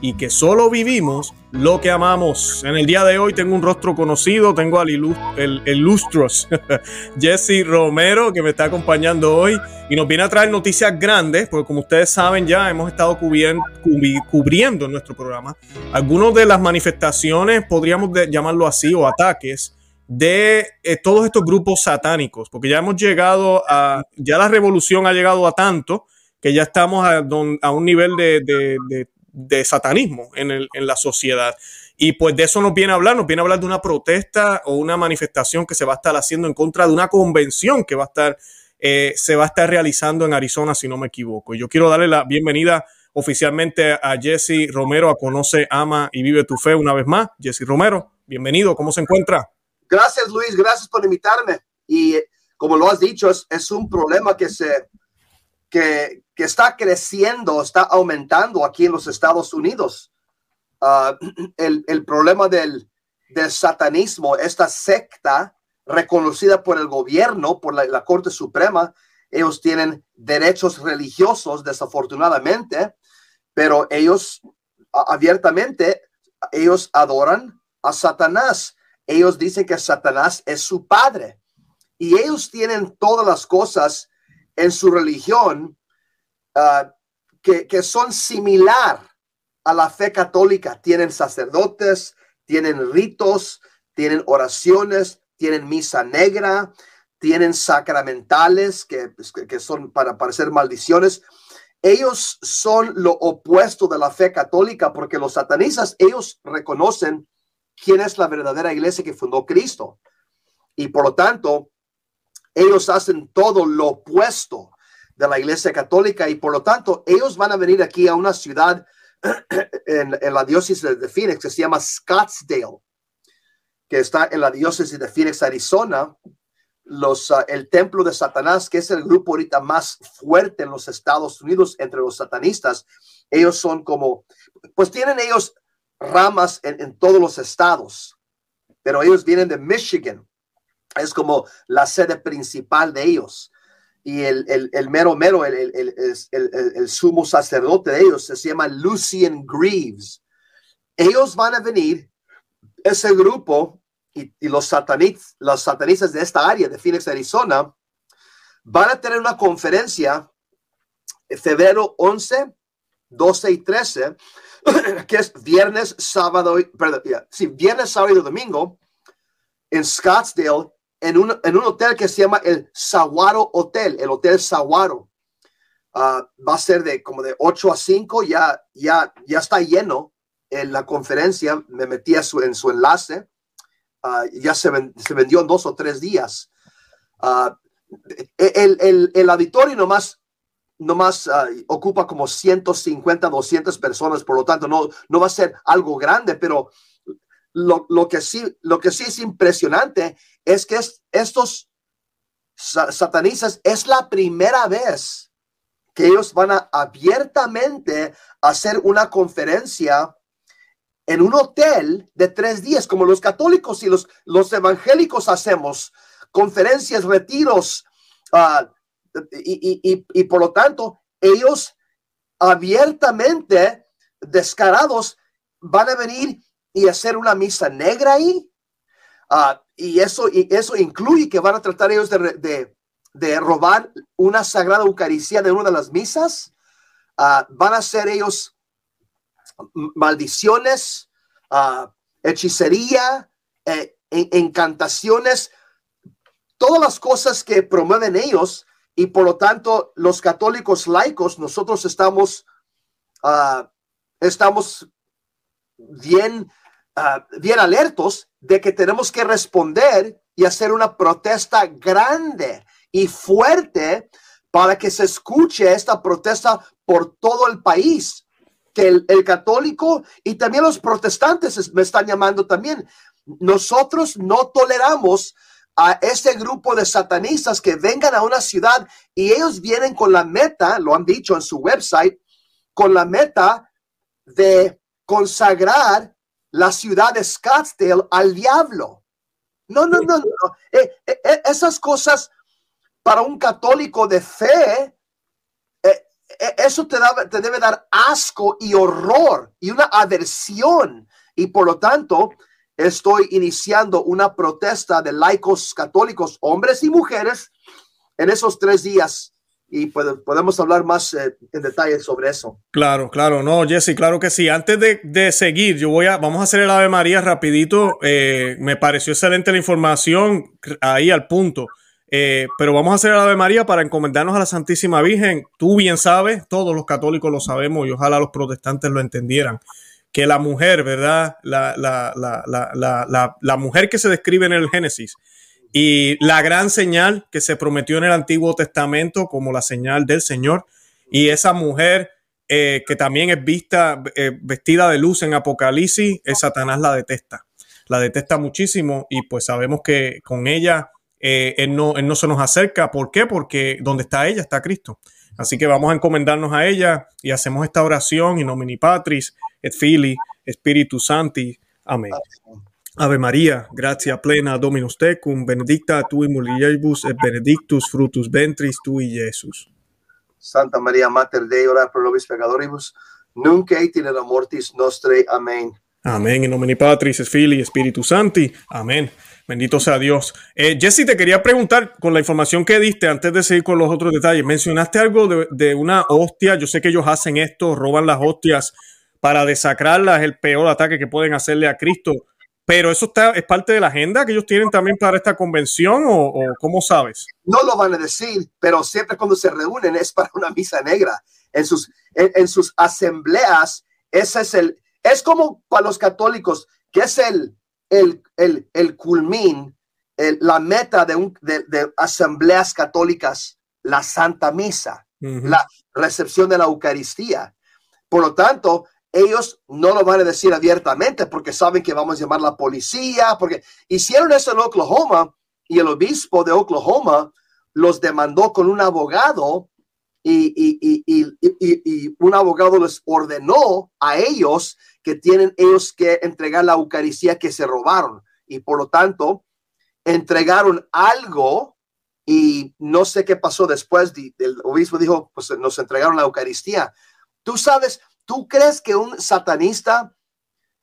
y que solo vivimos lo que amamos. En el día de hoy tengo un rostro conocido, tengo al el, ilustros Jesse Romero que me está acompañando hoy y nos viene a traer noticias grandes, porque como ustedes saben ya hemos estado cubriendo, en nuestro programa algunas de las manifestaciones, podríamos llamarlo así, o ataques de eh, todos estos grupos satánicos, porque ya hemos llegado a, ya la revolución ha llegado a tanto que ya estamos a, un nivel de satanismo en, el, en la sociedad. Y pues de eso nos viene a hablar, nos viene a hablar de una protesta o una manifestación que se va a estar haciendo en contra de una convención que va a estar, eh, se va a estar realizando en Arizona, si no me equivoco. Y yo quiero darle la bienvenida oficialmente a Jesse Romero, a Conoce, Ama y Vive tu Fe una vez más. Jesse Romero, bienvenido, ¿cómo se encuentra? Gracias Luis, gracias por invitarme. Y como lo has dicho, es, es un problema que se, que, que está creciendo, está aumentando aquí en los Estados Unidos. Ah, el, el, problema del, del, satanismo, esta secta reconocida por el gobierno, por la, Corte Suprema, ellos tienen derechos religiosos, desafortunadamente, pero ellos abiertamente, ellos adoran a Satanás. Ellos dicen que Satanás es su padre y ellos tienen todas las cosas en su religión Ah, que, son similar a la fe católica. Tienen sacerdotes, tienen ritos, tienen oraciones, tienen misa negra, tienen sacramentales que, pues, que son para parecer maldiciones. Ellos son lo opuesto de la fe católica porque los satanistas, ellos reconocen quién es la verdadera iglesia que fundó Cristo. Y por lo tanto, ellos hacen todo lo opuesto de la Iglesia Católica y por lo tanto ellos van a venir aquí a una ciudad en, la diócesis de Phoenix que se llama Scottsdale, que está en la diócesis de Phoenix, Arizona. Los, ah, el templo de Satanás, que es el grupo ahorita más fuerte en los Estados Unidos entre los satanistas, ellos son como, pues tienen ellos ramas en, en todos los estados, pero ellos vienen de Michigan, es como la sede principal de ellos y el, el, mero mero, el, el, sumo sacerdote de ellos, se llama Lucian Greaves. Ellos van a venir, ese grupo y, los, satanistas, los satanistas de esta área de Phoenix, Arizona, van a tener una conferencia en febrero 11, 12 y 13, que es viernes, sábado, perdón, sí, viernes, sábado y domingo en Scottsdale, en un, en un hotel que se llama el Saguaro Hotel, el Hotel Saguaro. Ah, va a ser de como de 8 a 5, ya, ya, ya está lleno en la conferencia, me metí en su enlace, uh, ya se, se, vendió en dos o tres días. Uh, el, el, el, auditorio nomás, nomás ocupa como 150, 200 personas, por lo tanto no, no va a ser algo grande, pero lo, lo, que sí, lo que sí es impresionante es que estos satanistas es la primera vez que ellos van a abiertamente hacer una conferencia en un hotel de tres días, como los católicos y los, los evangélicos hacemos, conferencias, retiros, ah, y, y, y por lo tanto, ellos abiertamente, descarados, van a venir y hacer una misa negra ahí. Ah, y, eso, y eso incluye que van a tratar ellos de, de, robar una sagrada Eucaristía de una de las misas. Ah, van a hacer ellos maldiciones, uh, hechicería, eh, encantaciones, todas las cosas que promueven ellos y por lo tanto los católicos laicos, nosotros estamos, estamos bien Ah, bien alertos de que tenemos que responder y hacer una protesta grande y fuerte para que se escuche esta protesta por todo el país. Que el, católico y también los protestantes me están llamando también. Nosotros no toleramos a ese grupo de satanistas que vengan a una ciudad y ellos vienen con la meta, lo han dicho en su website, con la meta de consagrar la ciudad de Scottsdale al diablo. No, no, no, no. Eh, eh, eh, esas cosas para un católico de fe, eso te, te debe dar asco y horror y una aversión. Y por lo tanto, estoy iniciando una protesta de laicos católicos, hombres y mujeres, en esos tres días y podemos hablar más eh, en detalle sobre eso. Claro, claro, no, Jesse, claro que sí. Antes de, seguir, yo voy a, vamos a hacer el Ave María rapidito. Eh, me pareció excelente la información ahí al punto. Eh, pero vamos a hacer el Ave María para encomendarnos a la Santísima Virgen. Tú bien sabes, todos los católicos lo sabemos y ojalá los protestantes lo entendieran, que la mujer, ¿verdad? La, la, la, la mujer que se describe en el Génesis, y la gran señal que se prometió en el Antiguo Testamento como la señal del Señor. Y esa mujer eh, que también es vista eh, vestida de luz en Apocalipsis, es Satanás la detesta. La detesta muchísimo y pues sabemos que con ella eh, él, no, él no se nos acerca. ¿Por qué? Porque donde está ella está Cristo. Así que vamos a encomendarnos a ella y hacemos esta oración in nomini Patris et Fili Spiritus Santi. Amén. Ave María, gracia plena Dominus tecum, benedicta tui mulieribus et benedictus frutus ventris tui, Jesús. Santa María, Mater Dei, ora pro nobis peccatoribus, nunc et in mortis nostre. Amén. Amén. En nomine Patris, es Filii, Spiritus Santi. Amén. Bendito sea Dios. Eh, Jesse, te quería preguntar, con la información que diste, antes de seguir con los otros detalles, mencionaste algo de, de una hostia. Yo sé que ellos hacen esto, roban las hostias para desacrarlas, el peor ataque que pueden hacerle a Cristo. Pero eso está, es parte de la agenda que ellos tienen también para esta convención o, cómo sabes? No lo van a decir, pero siempre cuando se reúnen es para una misa negra. En sus, en, sus asambleas, ese es el, es como para los católicos, que es el, el, el, el culmin, la meta de, un, de, de, asambleas católicas, la Santa Misa, la recepción de la Eucaristía. Por lo tanto, ellos no lo van a decir abiertamente porque saben que vamos a llamar a la policía, porque hicieron eso en Oklahoma y el obispo de Oklahoma los demandó con un abogado y, y, un abogado les ordenó a ellos que tienen ellos que entregar la Eucaristía que se robaron y por lo tanto entregaron algo y no sé qué pasó después. El obispo dijo, pues nos entregaron la Eucaristía. Tú sabes, ¿Tú crees que un satanista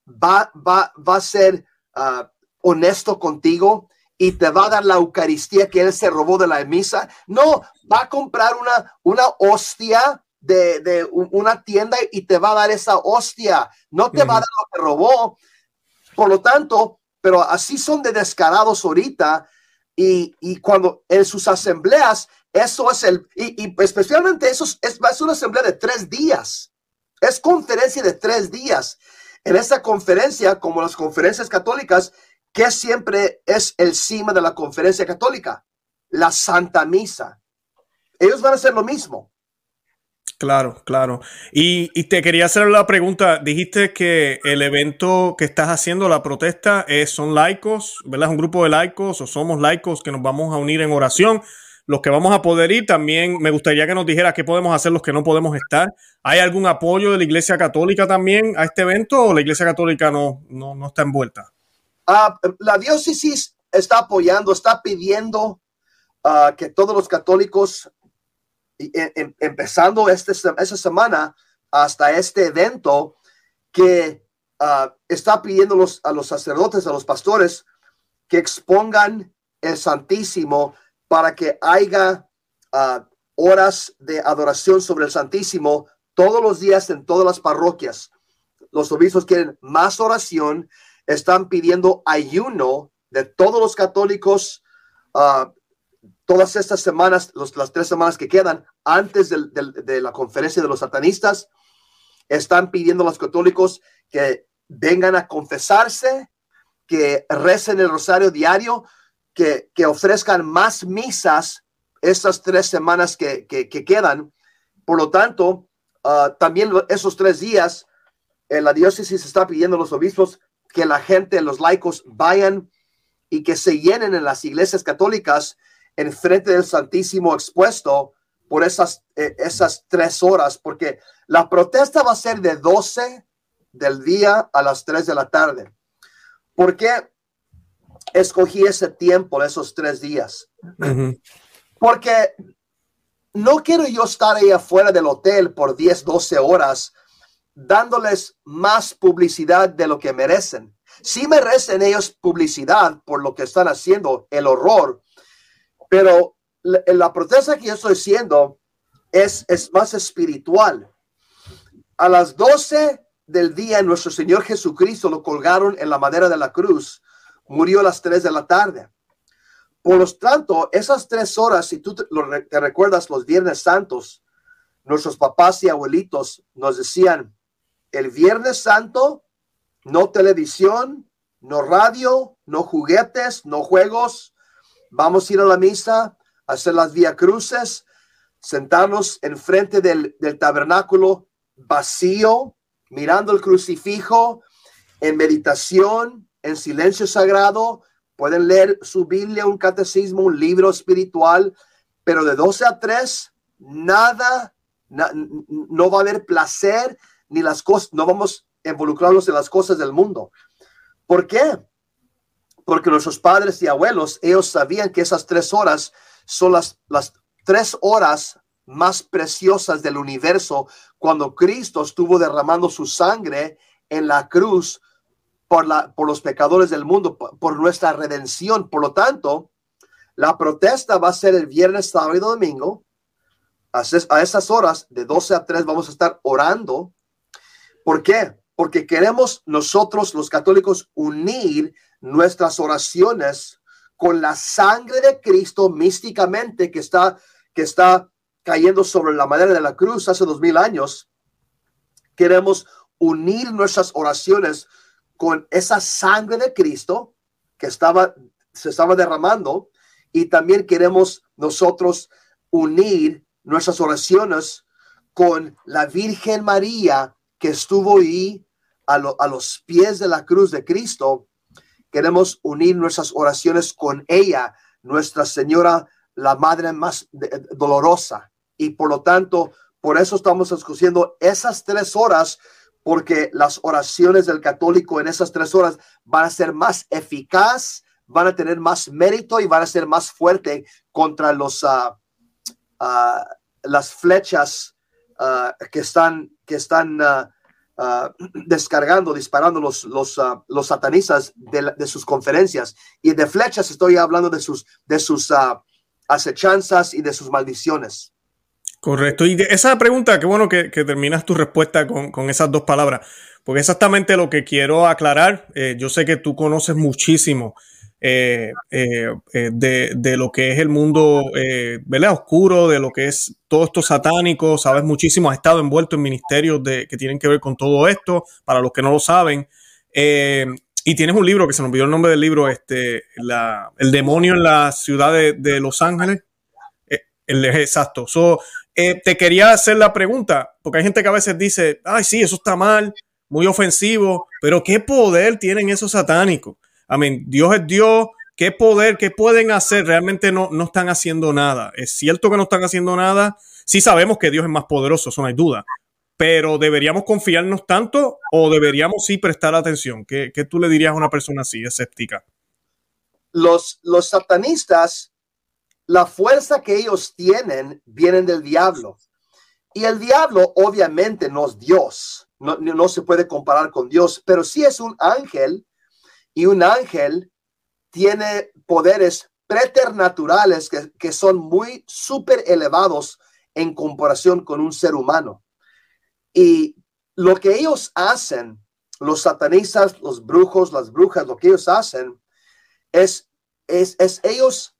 va, va, va a ser ah, honesto contigo y te va a dar la Eucaristía que él se robó de la misa? No, va a comprar una, una hostia de, de una tienda y te va a dar esa hostia. No te va a dar lo que robó. Por lo tanto, pero así son de descarados ahorita. Y, y, cuando en sus asambleas, eso es el, y, y especialmente eso es, es, una asamblea de tres días. Es conferencia de tres días. En esta conferencia, como las conferencias católicas, que siempre es el cima de la conferencia católica? La Santa Misa. Ellos van a hacer lo mismo. Claro, claro. Y, te quería hacer la pregunta. Dijiste que el evento que estás haciendo, la protesta, es, son laicos, ¿verdad? Es un grupo de laicos o somos laicos que nos vamos a unir en oración los que vamos a poder ir, también me gustaría que nos dijera qué podemos hacer los que no podemos estar. ¿Hay algún apoyo de la Iglesia Católica también a este evento o la Iglesia Católica no, no, está envuelta? Ah, la diócesis está apoyando, está pidiendo ah, que todos los católicos, empezando este, esta semana hasta este evento, que uh, está pidiendo a los sacerdotes, a los pastores, que expongan el Santísimo para que haya ah, horas de adoración sobre el Santísimo todos los días en todas las parroquias. Los obispos quieren más oración, están pidiendo ayuno de todos los católicos uh, todas estas semanas, las tres semanas que quedan antes de la conferencia de los satanistas. Están pidiendo a los católicos que vengan a confesarse, que recen el rosario diario, que, ofrezcan más misas estas tres semanas que, quedan. Por lo tanto, ah, también esos tres días, en la diócesis está pidiendo a los obispos que la gente, los laicos, vayan y que se llenen en las iglesias católicas en frente del Santísimo expuesto por esas, eh, esas tres horas, porque la protesta va a ser de 12 del día a las 3 de la tarde. ¿Por qué escogí ese tiempo, esos tres días? Porque no quiero yo estar ahí afuera del hotel por 10, 12 horas dándoles más publicidad de lo que merecen. Sí merecen ellos publicidad por lo que están haciendo, el horror, pero la, la protesta que yo estoy haciendo es, es más espiritual. A las 12 del día nuestro Señor Jesucristo lo colgaron en la madera de la cruz. Murió a las 3 de la tarde. Por lo tanto, esas tres horas, si tú te, te recuerdas los Viernes Santos, nuestros papás y abuelitos nos decían, el Viernes Santo, no televisión, no radio, no juguetes, no juegos. Vamos a ir a la misa, hacer las vía cruces, sentarnos enfrente del, del tabernáculo vacío, mirando el crucifijo, en meditación, en silencio sagrado. Pueden leer su Biblia, un catecismo, un libro espiritual, pero de 12 a 3, nada, na, no va a haber placer ni las cosas, no vamos a involucrarnos en las cosas del mundo. ¿Por qué? Porque nuestros padres y abuelos, ellos sabían que esas tres horas son las, las tres horas más preciosas del universo cuando Cristo estuvo derramando su sangre en la cruz por, la, por los pecadores del mundo, por, por nuestra redención. Por lo tanto, la protesta va a ser el viernes, sábado y domingo. A esas horas, de 12 a 3, vamos a estar orando. ¿Por qué? Porque queremos nosotros, los católicos, unir nuestras oraciones con la sangre de Cristo místicamente que está, que está cayendo sobre la madera de la cruz hace dos mil años, queremos unir nuestras oraciones con esa sangre de Cristo que estaba, se estaba derramando y también queremos nosotros unir nuestras oraciones con la Virgen María que estuvo ahí a, lo, a los pies de la cruz de Cristo. Queremos unir nuestras oraciones con ella, Nuestra Señora, la Madre más dolorosa, y por lo tanto, por eso estamos escogiendo esas tres horas, porque las oraciones del católico en esas tres horas van a ser más eficaz, van a tener más mérito y van a ser más fuerte contra los, uh, uh, las flechas uh, que están, que están descargando, disparando los, los, los satanistas de, de, sus conferencias. Y de flechas estoy hablando de sus, de sus acechanzas y de sus maldiciones. Correcto. Y esa pregunta, qué bueno que, terminas tu respuesta con, esas dos palabras, porque exactamente lo que quiero aclarar. Eh, yo sé que tú conoces muchísimo eh, eh, de, lo que es el mundo ¿verdad? oscuro, de lo que es todo esto satánico, sabes muchísimo, has estado envuelto en ministerios de, que tienen que ver con todo esto, para los que no lo saben. y tienes un libro que se nos olvidó el nombre del libro, este, El demonio en la ciudad de, de Los Ángeles. El, exacto. So, eh, te quería hacer la pregunta, porque hay gente que a veces dice, ay, sí, eso está mal, muy ofensivo, pero ¿qué poder tienen esos satánicos? Amén. Dios es Dios, ¿qué poder, qué pueden hacer? Realmente no, no están haciendo nada. Es cierto que no están haciendo nada. Sí sabemos que Dios es más poderoso, eso no hay duda. Pero ¿deberíamos confiarnos tanto o deberíamos sí prestar atención? ¿Qué, qué tú le dirías a una persona así, escéptica? Los, los satanistas la fuerza que ellos tienen vienen del diablo. Y el diablo obviamente no es Dios, no, no, se puede comparar con Dios, pero sí es un ángel y un ángel tiene poderes preternaturales que, que son muy súper elevados en comparación con un ser humano. Y lo que ellos hacen, los satanistas, los brujos, las brujas, lo que ellos hacen es, es, es ellos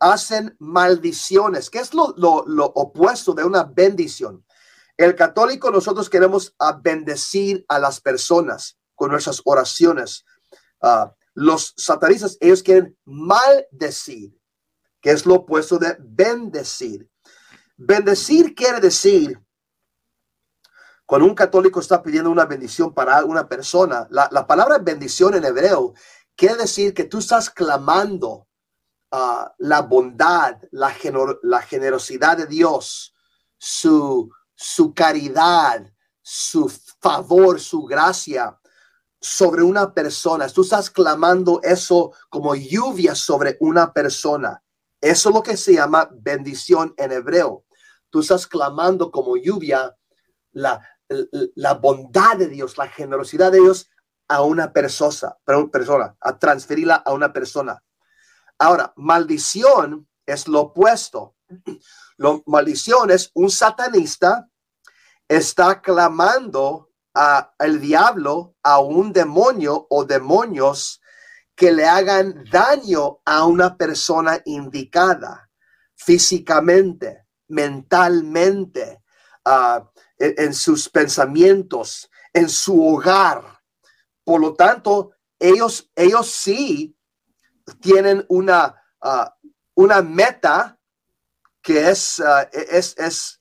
hacen maldiciones, que es lo, lo, opuesto de una bendición. El católico nosotros queremos bendecir a las personas con nuestras oraciones. Uh, los satanistas, ellos quieren maldecir, que es lo opuesto de bendecir. Bendecir quiere decir, cuando un católico está pidiendo una bendición para una persona, la palabra bendición en hebreo quiere decir que tú estás clamando uh, la bondad, la, gener la, generosidad de Dios, su, caridad, su favor, su gracia sobre una persona. Tú estás clamando eso como lluvia sobre una persona. Eso es lo que se llama bendición en hebreo. Tú estás clamando como lluvia la, bondad de Dios, la generosidad de Dios a una persona, a transferirla a una persona. Ahora, maldición es lo opuesto. Lo, maldición es un satanista está clamando a el diablo, a un demonio o demonios que le hagan daño a una persona indicada físicamente, mentalmente, uh, en, sus pensamientos, en su hogar. Por lo tanto, ellos, ellos sí tienen una, uh, una meta que es, uh, es, es,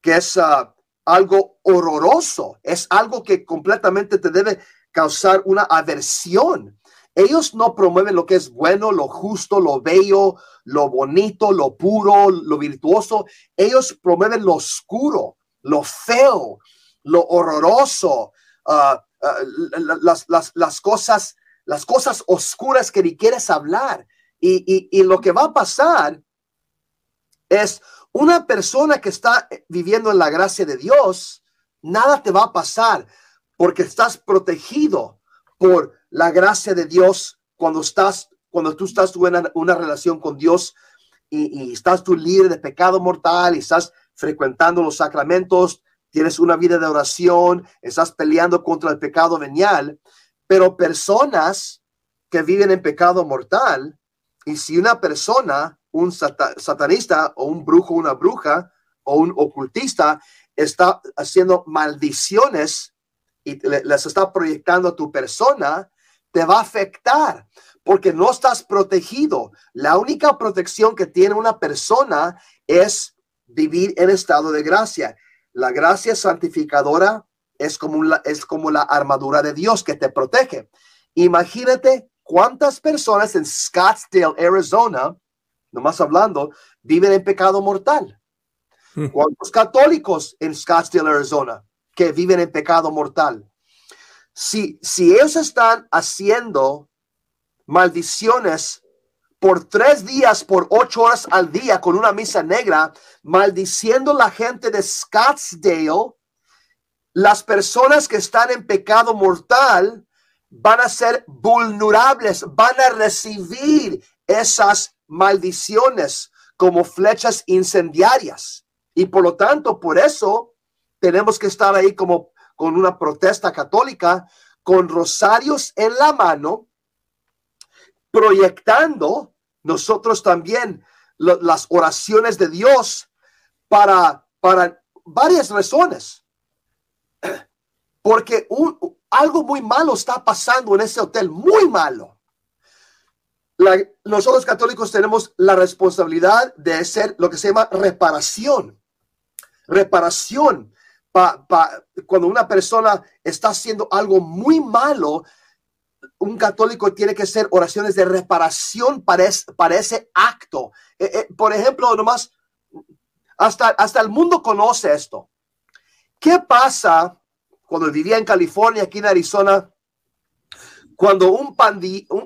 que es uh, algo horroroso, es algo que completamente te debe causar una aversión. Ellos no promueven lo que es bueno, lo justo, lo bello, lo bonito, lo puro, lo virtuoso. Ellos promueven lo oscuro, lo feo, lo horroroso, uh, las, las, las, cosas, las cosas oscuras que ni quieres hablar. Y, y, lo que va a pasar es una persona que está viviendo en la gracia de Dios, nada te va a pasar porque estás protegido por la gracia de Dios cuando estás, cuando tú estás en una, relación con Dios y, y, estás tú libre de pecado mortal y estás frecuentando los sacramentos, tienes una vida de oración, estás peleando contra el pecado venial, pero personas que viven en pecado mortal, y si una persona, un satanista o un brujo, una bruja o un ocultista está haciendo maldiciones y les está proyectando a tu persona, te va a afectar porque no estás protegido. La única protección que tiene una persona es vivir en estado de gracia. La gracia santificadora es como, la, es como la armadura de Dios que te protege. Imagínate cuántas personas en Scottsdale, Arizona, nomás hablando, viven en pecado mortal. Hmm. ¿Cuántos católicos en Scottsdale, Arizona, que viven en pecado mortal? Si, si ellos están haciendo maldiciones por tres días, por ocho horas al día, con una misa negra, maldiciendo la gente de Scottsdale, las personas que están en pecado mortal van a ser vulnerables, van a recibir esas maldiciones como flechas incendiarias. Y por lo tanto, por eso tenemos que estar ahí como con una protesta católica, con rosarios en la mano, proyectando nosotros también las oraciones de Dios para, para varias razones. Porque algo muy malo está pasando en ese hotel, muy malo. nosotros católicos tenemos la responsabilidad de hacer lo que se llama reparación. Reparación. cuando una persona está haciendo algo muy malo, un católico tiene que hacer oraciones de reparación para, para ese acto. Eh, eh, por ejemplo, nomás, hasta, hasta el mundo conoce esto. ¿Qué pasa cuando vivía en California, aquí en Arizona? Cuando un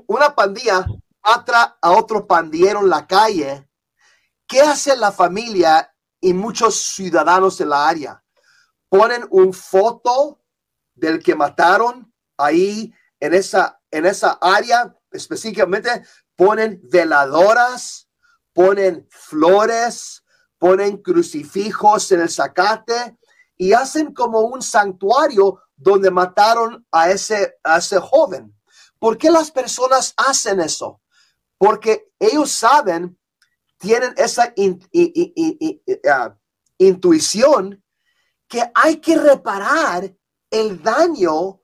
una pandilla mata a otro pandillero en la calle, ¿qué hace la familia y muchos ciudadanos de la área? Ponen un foto del que mataron ahí en esa, en esa área específicamente ponen veladoras, ponen flores, ponen crucifijos en el zacate y hacen como un santuario donde mataron a ese, a ese joven. ¿Por qué las personas hacen eso? Porque ellos saben, tienen esa ah, intuición que hay que reparar el daño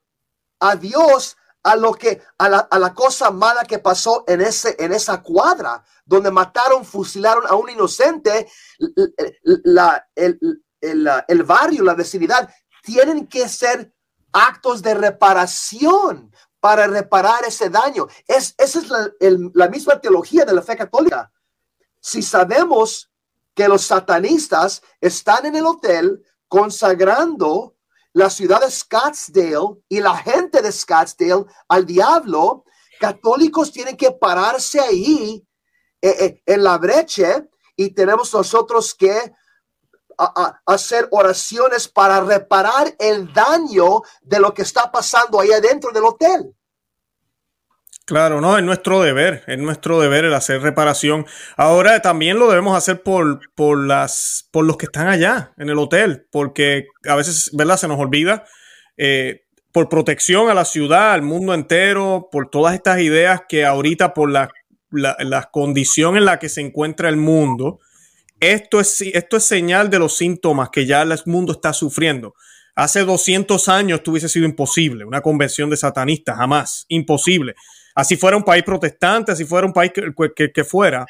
a Dios a lo que a la, cosa mala que pasó en ese en esa cuadra donde mataron fusilaron a un inocente la, el, barrio la vecindad tienen que ser actos de reparación para reparar ese daño. Es esa es la, la misma teología de la fe católica. Si sabemos que los satanistas están en el hotel consagrando la ciudad de Scottsdale y la gente de Scottsdale al diablo, católicos tienen que pararse ahí eh, eh, en la brecha y tenemos nosotros que hacer oraciones para reparar el daño de lo que está pasando ahí adentro del hotel. Claro, no, es nuestro deber, es nuestro deber el hacer reparación. Ahora también lo debemos hacer por, por, las, por los que están allá en el hotel, porque a veces, ¿verdad? Se nos olvida. Eh, por protección a la ciudad, al mundo entero, por todas estas ideas que ahorita por la, la, condición en la que se encuentra el mundo, esto es, esto es señal de los síntomas que ya el mundo está sufriendo. Hace 200 años esto hubiese sido imposible, una convención de satanistas, jamás, imposible así fuera un país protestante, así fuera un país que, fuera,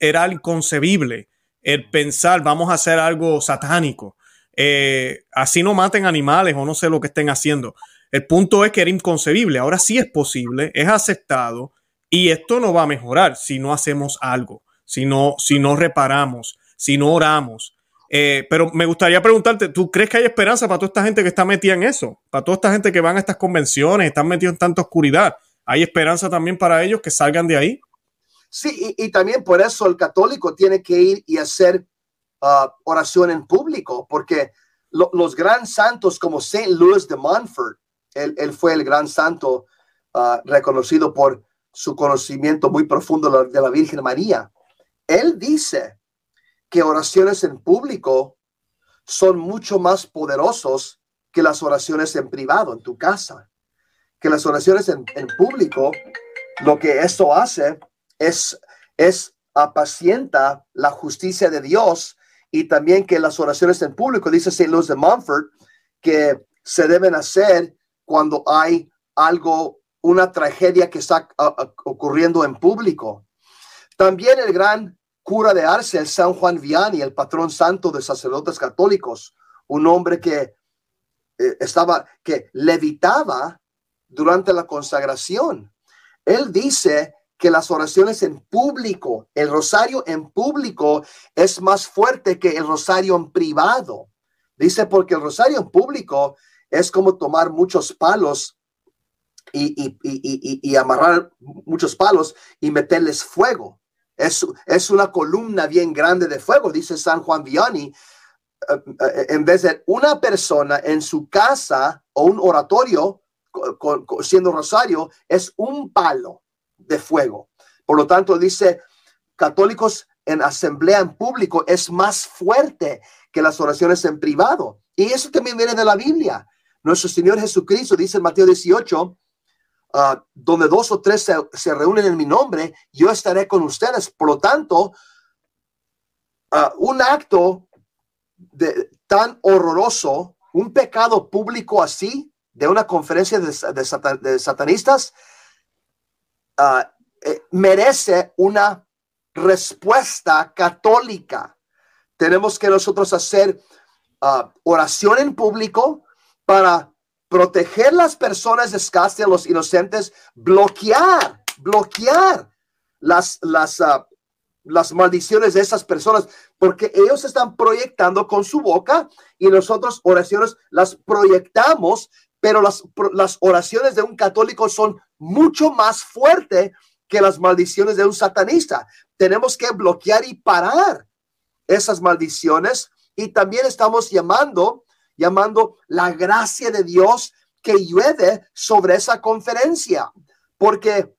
era inconcebible el pensar, vamos a hacer algo satánico. Eh, así no maten animales o no sé lo que estén haciendo. El punto es que era inconcebible. Ahora sí es posible, es aceptado y esto no va a mejorar si no hacemos algo, si no, si no reparamos, si no oramos. Eh, pero me gustaría preguntarte, ¿tú crees que hay esperanza para toda esta gente que está metida en eso? Para toda esta gente que van a estas convenciones, están metidos en tanta oscuridad. ¿Hay esperanza también para ellos que salgan de ahí? Sí, y, también por eso el católico tiene que ir y hacer uh, oración en público, porque los gran santos como Saint Louis de Montfort, él, fue el gran santo uh, reconocido por su conocimiento muy profundo de la Virgen María. Él dice que oraciones en público son mucho más poderosos que las oraciones en privado, en tu casa que las oraciones en, público, lo que esto hace es, apacienta la justicia de Dios y también que las oraciones en público, dice St. Louis de Montfort, que se deben hacer cuando hay algo, una tragedia que está ocurriendo en público. También el gran cura de Arce, el San Juan Vianney, el patrón santo de sacerdotes católicos, un hombre que eh, estaba, que levitaba durante la consagración. Él dice que las oraciones en público, el rosario en público es más fuerte que el rosario en privado. Dice porque el rosario en público es como tomar muchos palos y, amarrar muchos palos y meterles fuego. Es, es, una columna bien grande de fuego, dice San Juan Vianney. Eh, eh, en vez de una persona en su casa o un oratorio, siendo rosario, es un palo de fuego. Por lo tanto, dice, católicos en asamblea en público es más fuerte que las oraciones en privado. Y eso también viene de la Biblia. Nuestro Señor Jesucristo dice en Mateo 18, ah, donde dos o tres se, reúnen en mi nombre, yo estaré con ustedes. Por lo tanto, ah, un acto de, tan horroroso, un pecado público así, de una conferencia de, satanistas ah, eh, merece una respuesta católica. Tenemos que nosotros hacer oración en público para proteger las personas de a los inocentes, bloquear, bloquear las, las, ah, las maldiciones de esas personas, porque ellos están proyectando con su boca y nosotros oraciones las proyectamos pero las, las oraciones de un católico son mucho más fuertes que las maldiciones de un satanista. Tenemos que bloquear y parar esas maldiciones y también estamos llamando, llamando la gracia de Dios que llueve sobre esa conferencia. Porque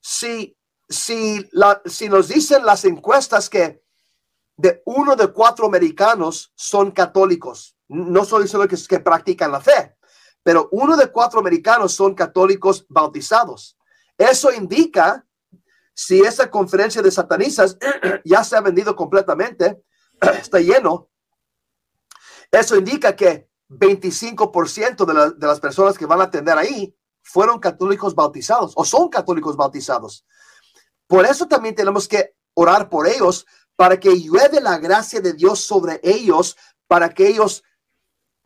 si, si, si nos dicen las encuestas que de uno de cuatro americanos son católicos, no solo diciendo que, que practican la fe, pero uno de cuatro americanos son católicos bautizados. Eso indica, si esa conferencia de satanistas ya se ha vendido completamente, está lleno, eso indica que 25% de, las personas que van a atender ahí fueron católicos bautizados o son católicos bautizados. Por eso también tenemos que orar por ellos para que llueve la gracia de Dios sobre ellos, para que ellos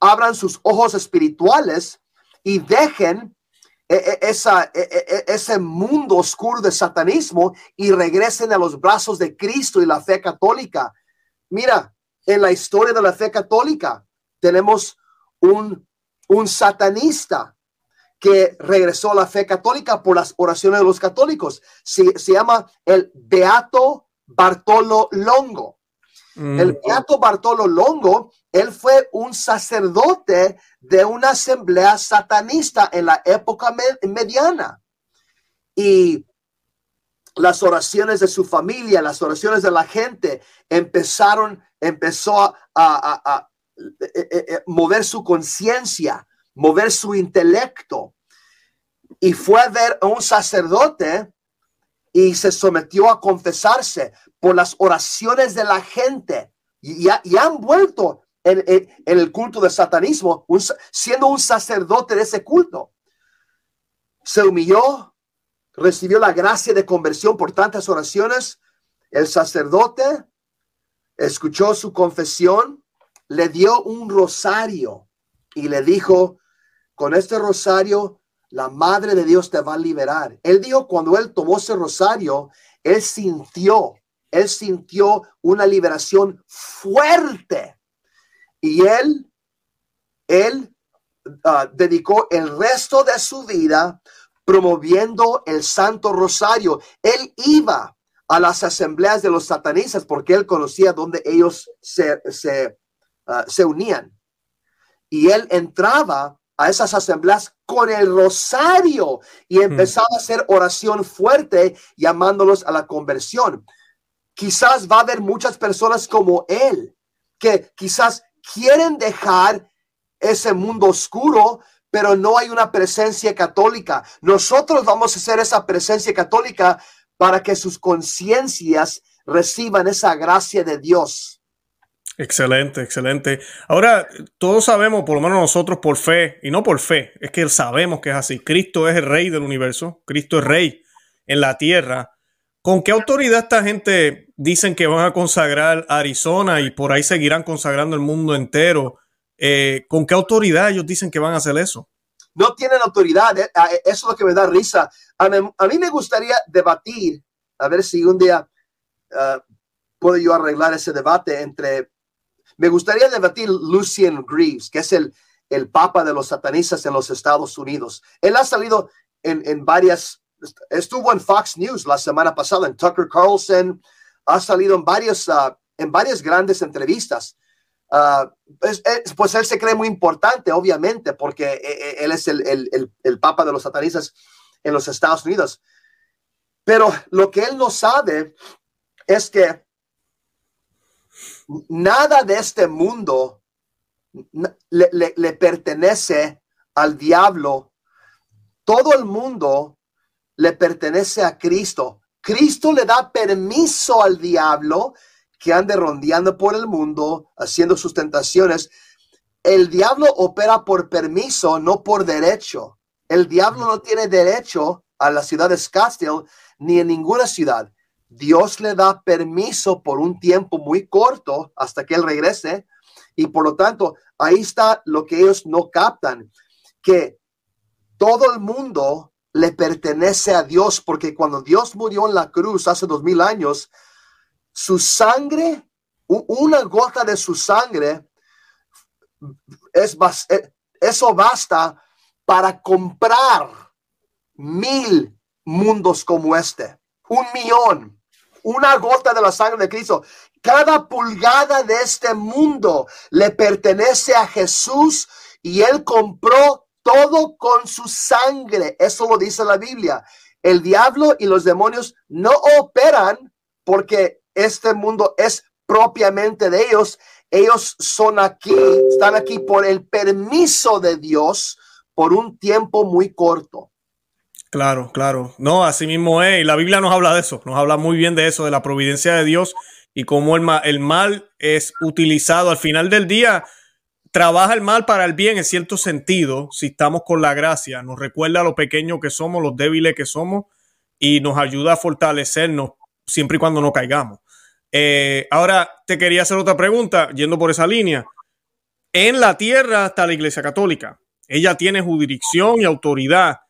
abran sus ojos espirituales y dejen e, e, e, ese mundo oscuro de satanismo y regresen a los brazos de Cristo y la fe católica. Mira, en la historia de la fe católica tenemos un, un satanista que regresó a la fe católica por las oraciones de los católicos. Se, llama el Beato Bartolo Longo. Mm. El Beato Bartolo Longo, él fue un sacerdote de una asamblea satanista en la época mediana. Y las oraciones de su familia, las oraciones de la gente empezaron, empezó a, eh, eh, eh, mover su conciencia, mover su intelecto. Y fue a ver a un sacerdote y se sometió a confesarse por las oraciones de la gente. Y, han vuelto en, el culto del satanismo, siendo un sacerdote de ese culto. Se humilló, recibió la gracia de conversión por tantas oraciones. El sacerdote escuchó su confesión, le dio un rosario y le dijo, con este rosario, la Madre de Dios te va a liberar. Él dijo, cuando él tomó ese rosario, él sintió, él sintió una liberación fuerte. Y él, él ah, dedicó el resto de su vida promoviendo el Santo Rosario. Él iba a las asambleas de los satanistas porque él conocía dónde ellos se, se, ah, se unían. Y él entraba a esas asambleas con el rosario y empezaba a hacer oración fuerte llamándolos a la conversión. Quizás va a haber muchas personas como él que quizás quieren dejar ese mundo oscuro, pero no hay una presencia católica. Nosotros vamos a ser esa presencia católica para que sus conciencias reciban esa gracia de Dios. Excelente, excelente. Ahora, todos sabemos, por lo menos nosotros por fe, y no por fe, es que sabemos que es así. Cristo es el rey del universo, Cristo es rey en la tierra. ¿Con qué autoridad esta gente dicen que van a consagrar Arizona y por ahí seguirán consagrando el mundo entero? Eh, ¿Con qué autoridad ellos dicen que van a hacer eso? No tienen autoridad, eh, eh, eso es lo que me da risa. A mí, me gustaría debatir, a ver si un día ah, puedo yo arreglar ese debate entre... Me gustaría debatir Lucian Greaves, que es el, el papa de los satanistas en los Estados Unidos. Él ha salido en, varias, estuvo en Fox News la semana pasada, en Tucker Carlson, ha salido en varias, ah, en varias grandes entrevistas. Ah, pues, él se cree muy importante, obviamente, porque eh, eh, él es el, papa de los satanistas en los Estados Unidos. Pero lo que él no sabe es que nada de este mundo le pertenece al diablo. Todo el mundo le pertenece a Cristo. Cristo le da permiso al diablo que ande rondeando por el mundo haciendo sus tentaciones. El diablo opera por permiso, no por derecho. El diablo no tiene derecho a la ciudad de ni en ninguna ciudad. Dios le da permiso por un tiempo muy corto hasta que él regrese. Y por lo tanto, ahí está lo que ellos no captan, que todo el mundo le pertenece a Dios, porque cuando Dios murió en la cruz hace dos mil años, su sangre, una gota de su sangre, es, eh, eso basta para comprar mil mundos como este, un millón, una gota de la sangre de Cristo. Cada pulgada de este mundo le pertenece a Jesús y él compró todo con su sangre. Eso lo dice la Biblia. El diablo y los demonios no operan porque este mundo es propiamente de ellos. Ellos son aquí, están aquí por el permiso de Dios por un tiempo muy corto. Claro, claro. No, así mismo es. Y la Biblia nos habla de eso, nos habla muy bien de eso, de la providencia de Dios y cómo el mal, es utilizado al final del día. Trabaja el mal para el bien en cierto sentido, si estamos con la gracia. Nos recuerda lo pequeño que somos, los débiles que somos y nos ayuda a fortalecernos siempre y cuando no caigamos. Eh, ahora te quería hacer otra pregunta, yendo por esa línea. En la tierra está la Iglesia Católica. Ella tiene jurisdicción y autoridad.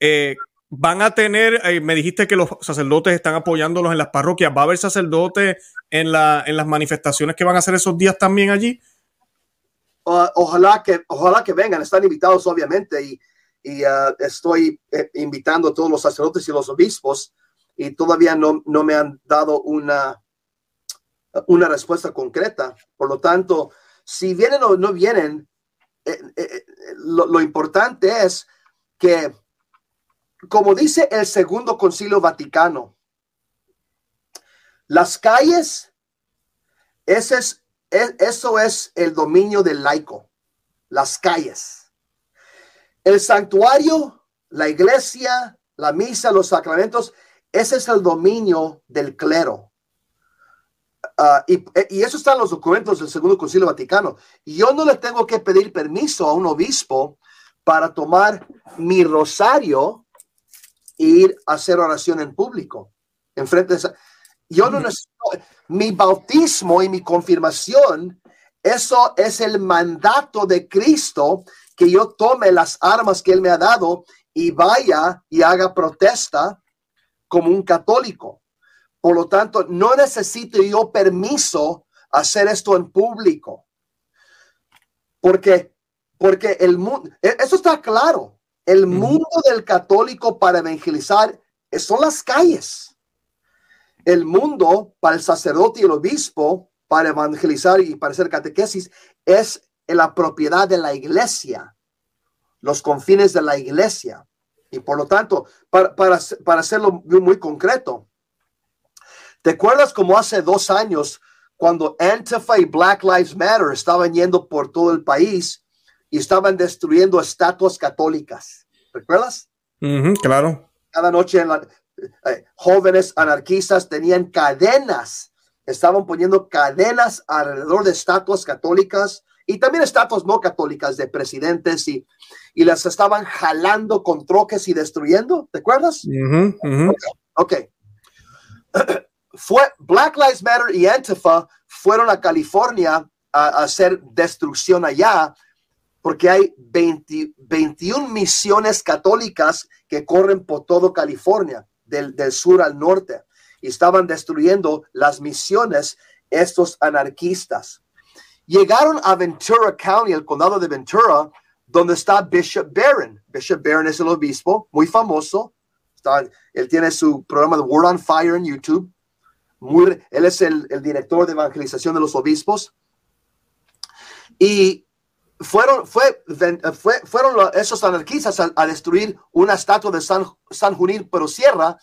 Eh, van a tener, eh, me dijiste que los sacerdotes están apoyándolos en las parroquias. ¿Va a haber sacerdotes en, la, en las manifestaciones que van a hacer esos días también allí? ojalá, que, ojalá que vengan, están invitados obviamente y, uh, estoy invitando a todos los sacerdotes y los obispos y todavía no me han dado una, una respuesta concreta. Por lo tanto, si vienen o no vienen, eh, eh, lo, lo importante es que, como dice el segundo concilio vaticano, las calles, ese es eso es el dominio del laico, las calles. El santuario, la iglesia, la misa, los sacramentos, ese es el dominio del clero. Ah, y, y, eso está en los documentos del Segundo Concilio Vaticano. Yo no le tengo que pedir permiso a un obispo para tomar mi rosario e ir a hacer oración en público. En frente de esa, yo no necesito, mi bautismo y mi confirmación, eso es el mandato de Cristo, que yo tome las armas que Él me ha dado y vaya y haga protesta como un católico. Por lo tanto, no necesito yo permiso hacer esto en público. Porque, porque el mundo, e, eso está claro. El mundo del católico para evangelizar son las calles el mundo para el sacerdote y el obispo, para evangelizar y para hacer catequesis, es la propiedad de la iglesia, los confines de la iglesia. Y por lo tanto, para, para, hacerlo muy, concreto, ¿te acuerdas como hace dos años cuando Antifa y Black Lives Matter estaban yendo por todo el país y estaban destruyendo estatuas católicas? ¿Recuerdas? claro. Cada noche en la, eh, jóvenes anarquistas tenían cadenas, estaban poniendo cadenas alrededor de estatuas católicas y también estatuas no católicas de presidentes y, y las estaban jalando con troques y destruyendo, ¿te acuerdas? Ok. Fue Black Lives Matter y Antifa fueron a California a, hacer destrucción allá porque hay 21 misiones católicas que corren por todo California del, sur al norte y estaban destruyendo las misiones estos anarquistas. Llegaron a Ventura County, el condado de Ventura, donde está Bishop Barron. Bishop Barron es el obispo, muy famoso. Él tiene su programa de Word on Fire en YouTube. Él es el, director de evangelización de los obispos. Y fueron, fue, fue, fueron esos anarquistas a, destruir una estatua de San, San pero Sierra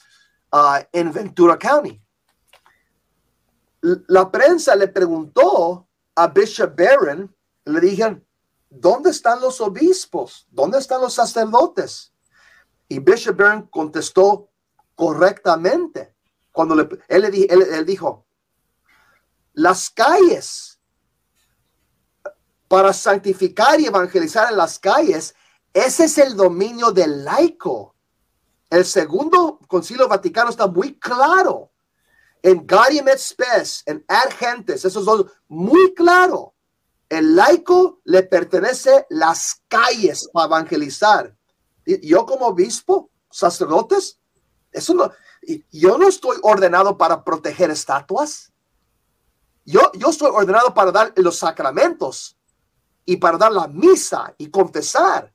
ah, en Ventura County. La prensa le preguntó a Bishop Barron, le dijeron, ¿dónde están los obispos? ¿Dónde están los sacerdotes? Y Bishop Barron contestó correctamente. Cuando le, él, él dijo, las calles para santificar y evangelizar en las calles, ese es el dominio del laico. El segundo concilio vaticano está muy claro. En Gaudium et Spes, en Ad esos dos, muy claro. El laico le pertenece las calles para evangelizar. Yo como obispo, sacerdotes, eso no, yo no estoy ordenado para proteger estatuas. Yo, yo estoy ordenado para dar los sacramentos y para dar la misa y confesar.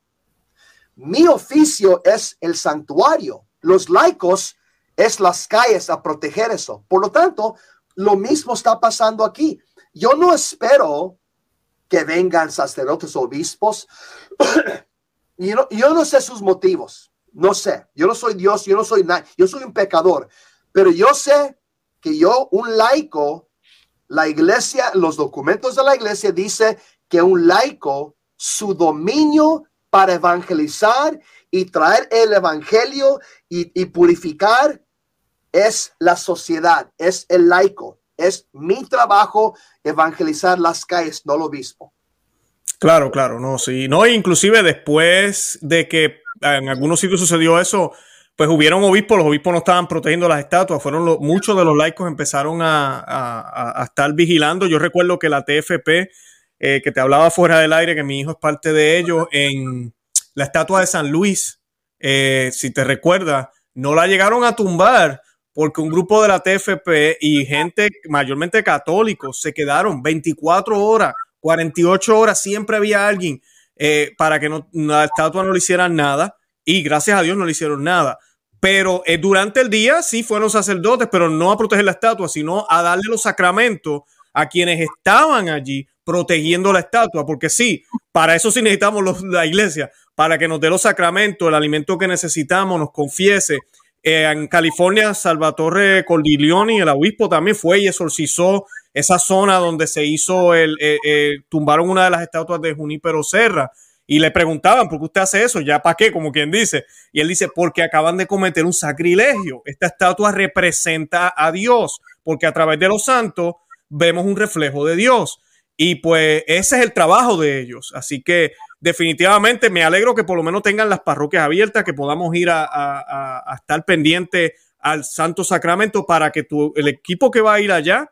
Mi oficio es el santuario. Los laicos es las calles a proteger eso. Por lo tanto, lo mismo está pasando aquí. Yo no espero que vengan sacerdotes obispos. yo, yo no sé sus motivos. No sé. Yo no soy Dios. Yo no soy nadie. Yo soy un pecador. Pero yo sé que yo, un laico, la iglesia, los documentos de la iglesia dice que un laico, su dominio para evangelizar y traer el evangelio y, purificar es la sociedad, es el laico. Es mi trabajo evangelizar las calles, no lo obispo. Claro, claro, no, sí. No, inclusive después de que en algunos sitios sucedió eso, pues hubieron obispos, los obispos no estaban protegiendo las estatuas, fueron muchos de los laicos empezaron a, a, estar vigilando. Yo recuerdo que la TFP eh, que te hablaba fuera del aire, que mi hijo es parte de ellos, en la estatua de San Luis, eh, si te recuerdas, no la llegaron a tumbar porque un grupo de la TFP y gente mayormente católicos se quedaron 24 horas 48 horas siempre había alguien eh, para que la estatua no le hicieran nada y gracias a Dios no le hicieron nada. Pero eh, durante el día sí fueron sacerdotes, pero no a proteger la estatua, sino a darle los sacramentos a quienes estaban allí protegiendo la estatua, porque sí, para eso sí necesitamos la iglesia, para que nos dé los sacramentos, el alimento que necesitamos, nos confiese. En California, Salvatore Cordiglioni, el obispo, también fue y exorcizó esa zona donde se hizo el, eh, eh, tumbaron una de las estatuas de Junípero Serra y le preguntaban, ¿por qué usted hace eso? ¿Ya para qué? Como quien dice. Y él dice, porque acaban de cometer un sacrilegio. Esta estatua representa a Dios, porque a través de los santos vemos un reflejo de Dios. Y pues ese es el trabajo de ellos. Así que definitivamente me alegro que por lo menos tengan las parroquias abiertas, que podamos ir a, estar pendiente al Santo Sacramento para que el equipo que va a ir allá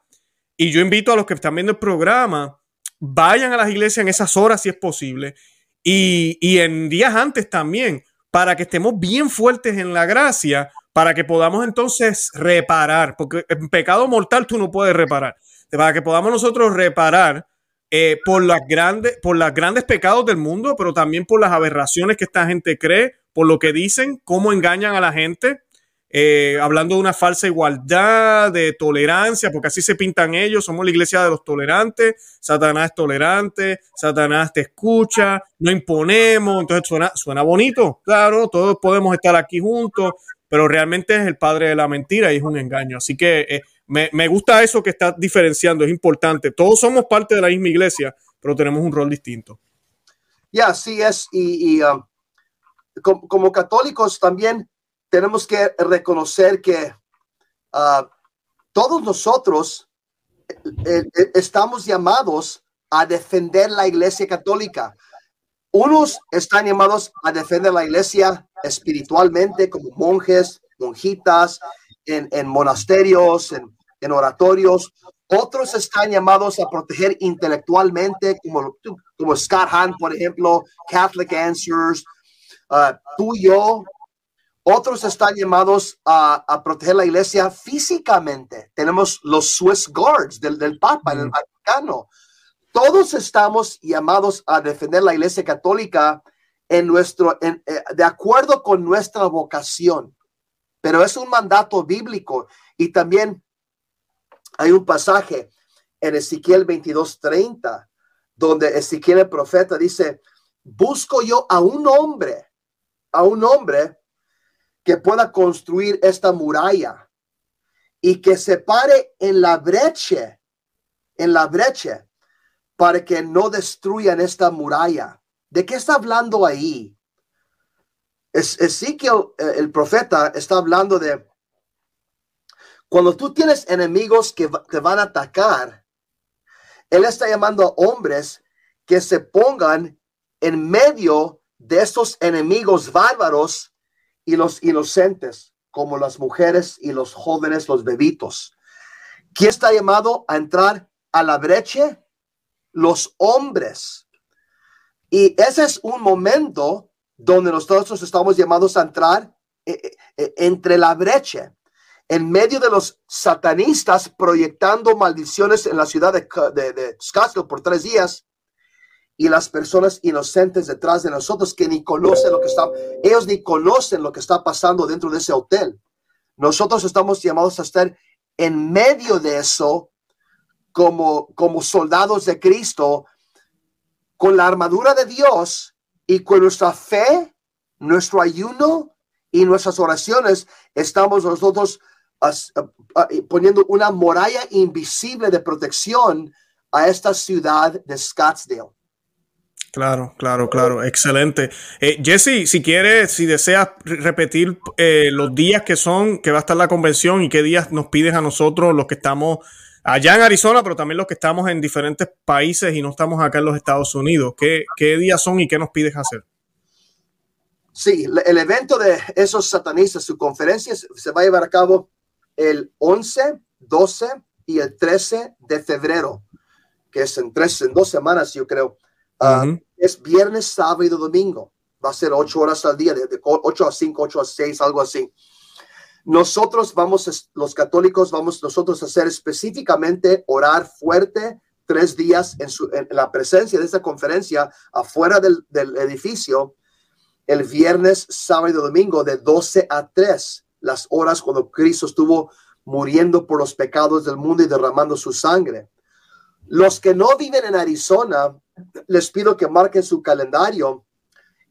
y yo invito a los que están viendo el programa, vayan a las iglesias en esas horas si es posible y, en días antes también, para que estemos bien fuertes en la gracia, para que podamos entonces reparar, porque en pecado mortal tú no puedes reparar, para que podamos nosotros reparar eh, por, las grandes, por los grandes pecados del mundo, pero también por las aberraciones que esta gente cree, por lo que dicen, cómo engañan a la gente eh, hablando de una falsa igualdad, de tolerancia, porque así se pintan ellos, somos la iglesia de los tolerantes, Satanás es tolerante, Satanás te escucha, no imponemos, entonces suena, suena bonito, claro, todos podemos estar aquí juntos, pero realmente es el padre de la mentira y es un engaño. Así que eh, me, gusta eso que estás diferenciando, es importante. Todos somos parte de la misma iglesia, pero tenemos un rol distinto. Ya, sí es, y, um, como católicos también tenemos que reconocer que ah, todos nosotros eh, eh, estamos llamados a defender la iglesia católica. Unos están llamados a defender la iglesia espiritualmente como monjes, monjitas, en, monasterios, en, en, oratorios. Otros están llamados a proteger intelectualmente, como, como Scott Hahn, por ejemplo, Catholic Answers. Ah, tú y yo otros están llamados a, proteger la iglesia físicamente. Tenemos los Swiss Guards del, Papa en el Vaticano. Todos estamos llamados a defender la iglesia católica en nuestro, eh, de acuerdo con nuestra vocación. Pero es un mandato bíblico y también hay un pasaje en Ezequiel 22:30 donde Ezequiel el profeta dice, busco yo a un hombre, a un hombre que pueda construir esta muralla y que se pare en la brecha, en la brecha, para que no destruyan esta muralla. ¿De qué está hablando ahí? Es, que eh, el profeta, está hablando de cuando tú tienes enemigos que te van a atacar, él está llamando a hombres que se pongan en medio de estos enemigos bárbaros y los inocentes, como las mujeres y los jóvenes, los bebitos. ¿Quién está llamado a entrar a la brecha? Los hombres. Y ese es un momento donde nosotros estamos llamados a entrar eh, eh, eh, entre la brecha, en medio de los satanistas proyectando maldiciones en la ciudad de, de, de Scottsdale por tres días y las personas inocentes detrás de nosotros que ni conocen lo que está, ellos ni conocen lo que está pasando dentro de ese hotel. Nosotros estamos llamados a estar en medio de eso como, como soldados de Cristo, con la armadura de Dios y con nuestra fe, nuestro ayuno y nuestras oraciones, estamos nosotros poniendo una muralla invisible de protección a esta ciudad de Scottsdale. Claro, claro, claro, excelente. Eh, Jesse, si quieres, si deseas repetir eh, los días que son, que va a estar la convención y qué días nos pides a nosotros, los que estamos allá en Arizona, pero también los que estamos en diferentes países y no estamos acá en los Estados Unidos. ¿Qué, qué días son y qué nos pides hacer? Sí, el evento de esos satanistas, su conferencia se va a llevar a cabo el 11, 12 y el 13 de febrero, que es en, tres, en dos semanas, yo creo. Ah, es viernes, sábado y domingo. Va a ser ocho horas al día, de, ocho a cinco, ocho a seis, algo así. Nosotros vamos, los católicos, vamos nosotros a hacer específicamente orar fuerte tres días en, su, en la presencia de esta conferencia afuera del, del edificio el viernes, sábado y domingo de 12 a 3, las horas cuando Cristo estuvo muriendo por los pecados del mundo y derramando su sangre. Los que no viven en Arizona, les pido que marquen su calendario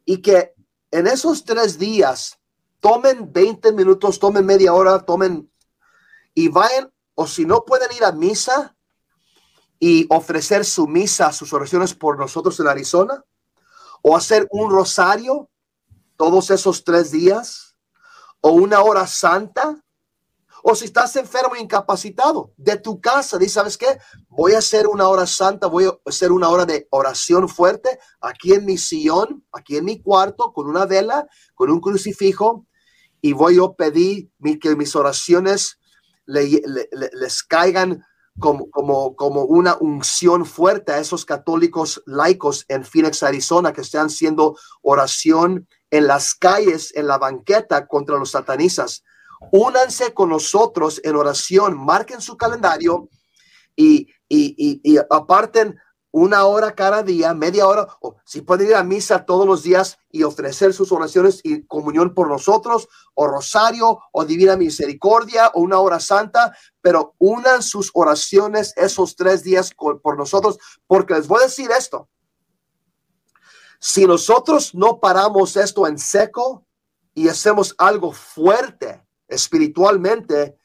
y que en esos tres días tomen 20 minutos, tomen media hora, tomen y vayan, o si no pueden ir a misa y ofrecer su misa, sus oraciones por nosotros en Arizona, o hacer un rosario todos esos tres días, o una hora santa, o si estás enfermo e incapacitado de tu casa, dices, ¿sabes qué? Voy a hacer una hora santa, voy a hacer una hora de oración fuerte aquí en mi sillón, aquí en mi cuarto, con una vela, con un crucifijo, y voy a pedir que mis oraciones les caigan como, como, como una unción fuerte a esos católicos laicos en Phoenix, Arizona, que están haciendo oración en las calles, en la banqueta contra los satanistas únanse con nosotros en oración, marquen su calendario y, aparten una hora cada día, media hora, o si pueden ir a misa todos los días y ofrecer sus oraciones y comunión por nosotros, o rosario, o divina misericordia, o una hora santa, pero unan sus oraciones esos tres días por nosotros, porque les voy a decir esto. Si nosotros no paramos esto en seco y hacemos algo fuerte, espiritualmente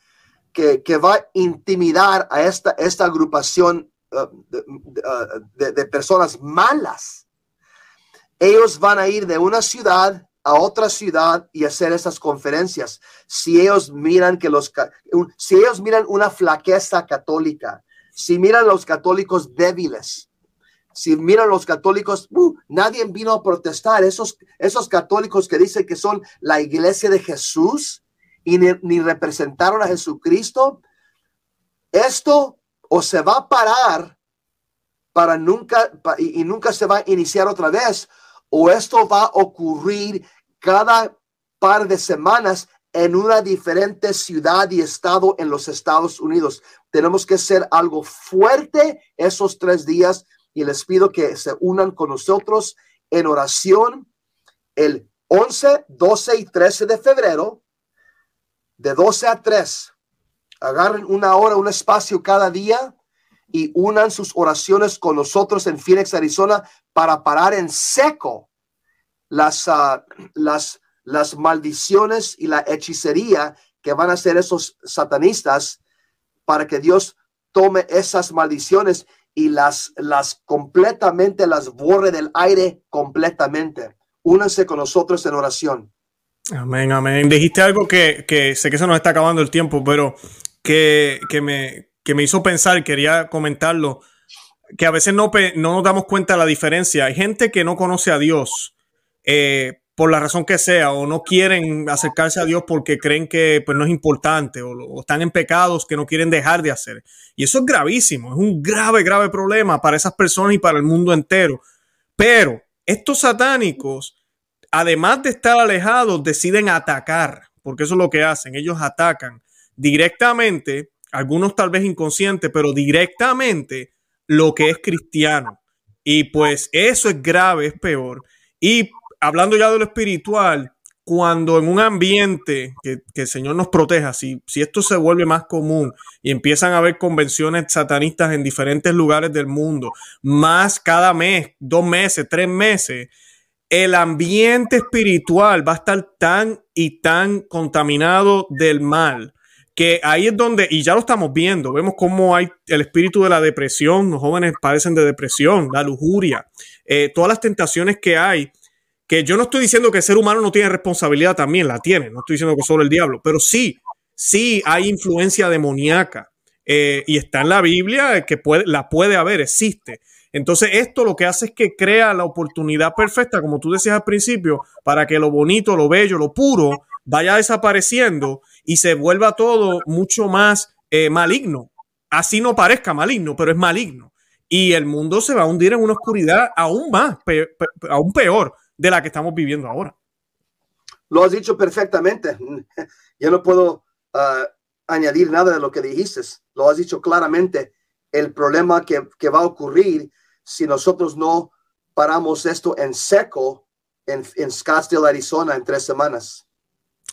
que, va a intimidar a esta, esta agrupación uh, uh, de, personas malas. Ellos van a ir de una ciudad a otra ciudad y hacer esas conferencias. Si ellos miran que los, si ellos miran una flaqueza católica, si miran los católicos débiles, si miran los católicos, uh, nadie vino a protestar. Esos, esos católicos que dicen que son la iglesia de Jesús, y ni, representaron a Jesucristo, esto o se va a parar para nunca y, nunca se va a iniciar otra vez, o esto va a ocurrir cada par de semanas en una diferente ciudad y estado en los Estados Unidos. Tenemos que hacer algo fuerte esos tres días y les pido que se unan con nosotros en oración el 11, 12 y 13 de febrero de 12 a 3. Agarren una hora, un espacio cada día y unan sus oraciones con nosotros en Phoenix, Arizona, para parar en seco las, ah, las, las maldiciones y la hechicería que van a hacer esos satanistas para que Dios tome esas maldiciones y las, las completamente, las borre del aire completamente. Únanse con nosotros en oración. Amén, amén. Dijiste algo que, sé que se nos está acabando el tiempo, pero que, me, me hizo pensar, quería comentarlo, que a veces no, no nos damos cuenta de la diferencia. Hay gente que no conoce a Dios eh, por la razón que sea, o no quieren acercarse a Dios porque creen que pues, no es importante, o, o están en pecados que no quieren dejar de hacer. Y eso es gravísimo, es un grave, grave problema para esas personas y para el mundo entero. Pero estos satánicos además de estar alejados, deciden atacar, porque eso es lo que hacen, ellos atacan directamente, algunos tal vez inconscientes, pero directamente lo que es cristiano. Y pues eso es grave, es peor. Y hablando ya de lo espiritual, cuando en un ambiente que, el Señor nos proteja, si, si esto se vuelve más común y empiezan a haber convenciones satanistas en diferentes lugares del mundo, más cada mes, dos meses, tres meses, el ambiente espiritual va a estar tan y tan contaminado del mal que ahí es donde, y ya lo estamos viendo, vemos cómo hay el espíritu de la depresión, los jóvenes padecen de depresión, la lujuria, eh, todas las tentaciones que hay, que yo no estoy diciendo que el ser humano no tiene responsabilidad, también la tiene, no estoy diciendo que solo el diablo, pero sí, sí hay influencia demoníaca eh, y está en la Biblia que puede, la puede haber, existe. Entonces, esto lo que hace es que crea la oportunidad perfecta, como tú decías al principio, para que lo bonito, lo bello, lo puro vaya desapareciendo y se vuelva todo mucho más eh, maligno. Así no parezca maligno, pero es maligno. Y el mundo se va a hundir en una oscuridad aún más, aún peor de la que estamos viviendo ahora. Lo has dicho perfectamente. Yo no puedo ah, añadir nada de lo que dijiste. Lo has dicho claramente el problema que, que va a ocurrir si nosotros no paramos esto en seco en, en Scottsdale, Arizona, en tres semanas.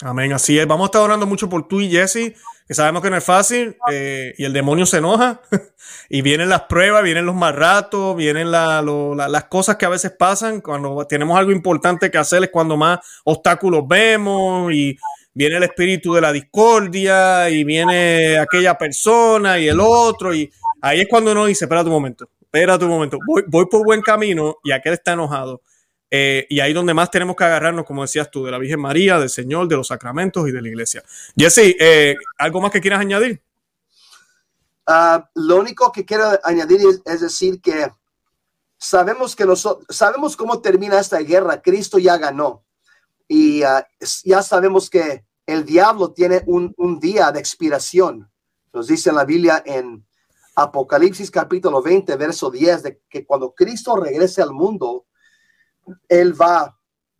Amén, así es. Vamos a estar orando mucho por tú y Jesse, que sabemos que no es fácil eh, y el demonio se enoja y vienen las pruebas, vienen los más ratos, vienen las cosas que a veces pasan cuando tenemos algo importante que hacer, es cuando más obstáculos vemos y viene el espíritu de la discordia y viene aquella persona y el otro y ahí es cuando uno dice, espera un momento, espera un momento, voy, voy por buen camino y aquel está enojado eh, y ahí donde más tenemos que agarrarnos, como decías tú, de la Virgen María, del Señor, de los sacramentos y de la iglesia. Jesse, eh, ¿algo más que quieras añadir? Ah, lo único que quiero añadir es, decir que sabemos que nosotros sabemos cómo termina esta guerra. Cristo ya ganó y ah, ya sabemos que el diablo tiene un, un día de expiración. Nos dice la Biblia en Apocalipsis capítulo 20, verso 10, de que cuando Cristo regrese al mundo, él va a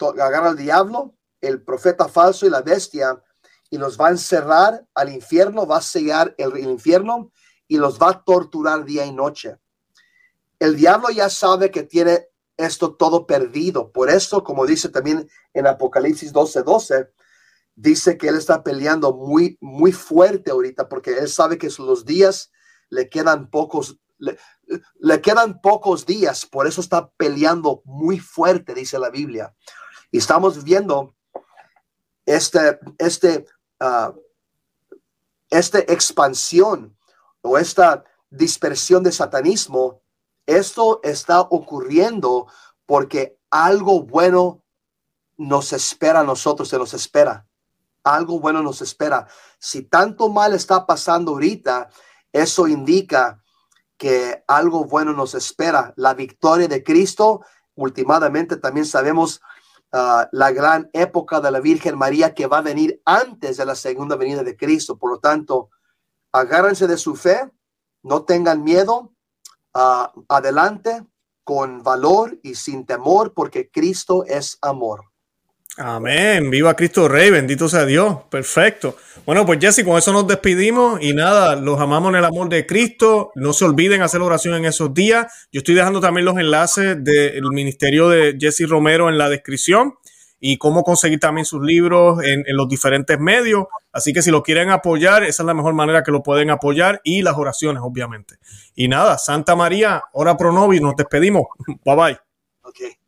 agarrar al diablo, el profeta falso y la bestia, y los va a encerrar al infierno, va a sellar el, infierno y los va a torturar día y noche. El diablo ya sabe que tiene esto todo perdido. Por eso, como dice también en Apocalipsis 12:12, 12, dice que él está peleando muy, muy fuerte ahorita porque él sabe que los días le quedan pocos, le, quedan pocos días, por eso está peleando muy fuerte, dice la Biblia. Y estamos viendo este, este, uh, esta expansión o esta dispersión de satanismo. Esto está ocurriendo porque algo bueno nos espera a nosotros, se nos espera. Algo bueno nos espera. Si tanto mal está pasando ahorita, eso indica que algo bueno nos espera. La victoria de Cristo, últimamente también sabemos ah, la gran época de la Virgen María que va a venir antes de la segunda venida de Cristo. Por lo tanto, agárrense de su fe, no tengan miedo, ah, adelante con valor y sin temor, porque Cristo es amor. Amén. Viva Cristo Rey, bendito sea Dios. Perfecto. Bueno, pues Jesse, con eso nos despedimos y nada, los amamos en el amor de Cristo. No se olviden hacer oración en esos días. Yo estoy dejando también los enlaces del ministerio de Jesse Romero en la descripción y cómo conseguir también sus libros en, los diferentes medios. Así que si lo quieren apoyar, esa es la mejor manera que lo pueden apoyar y las oraciones, obviamente. Y nada, Santa María, ora pro nobis, nos despedimos. Bye bye. Okay.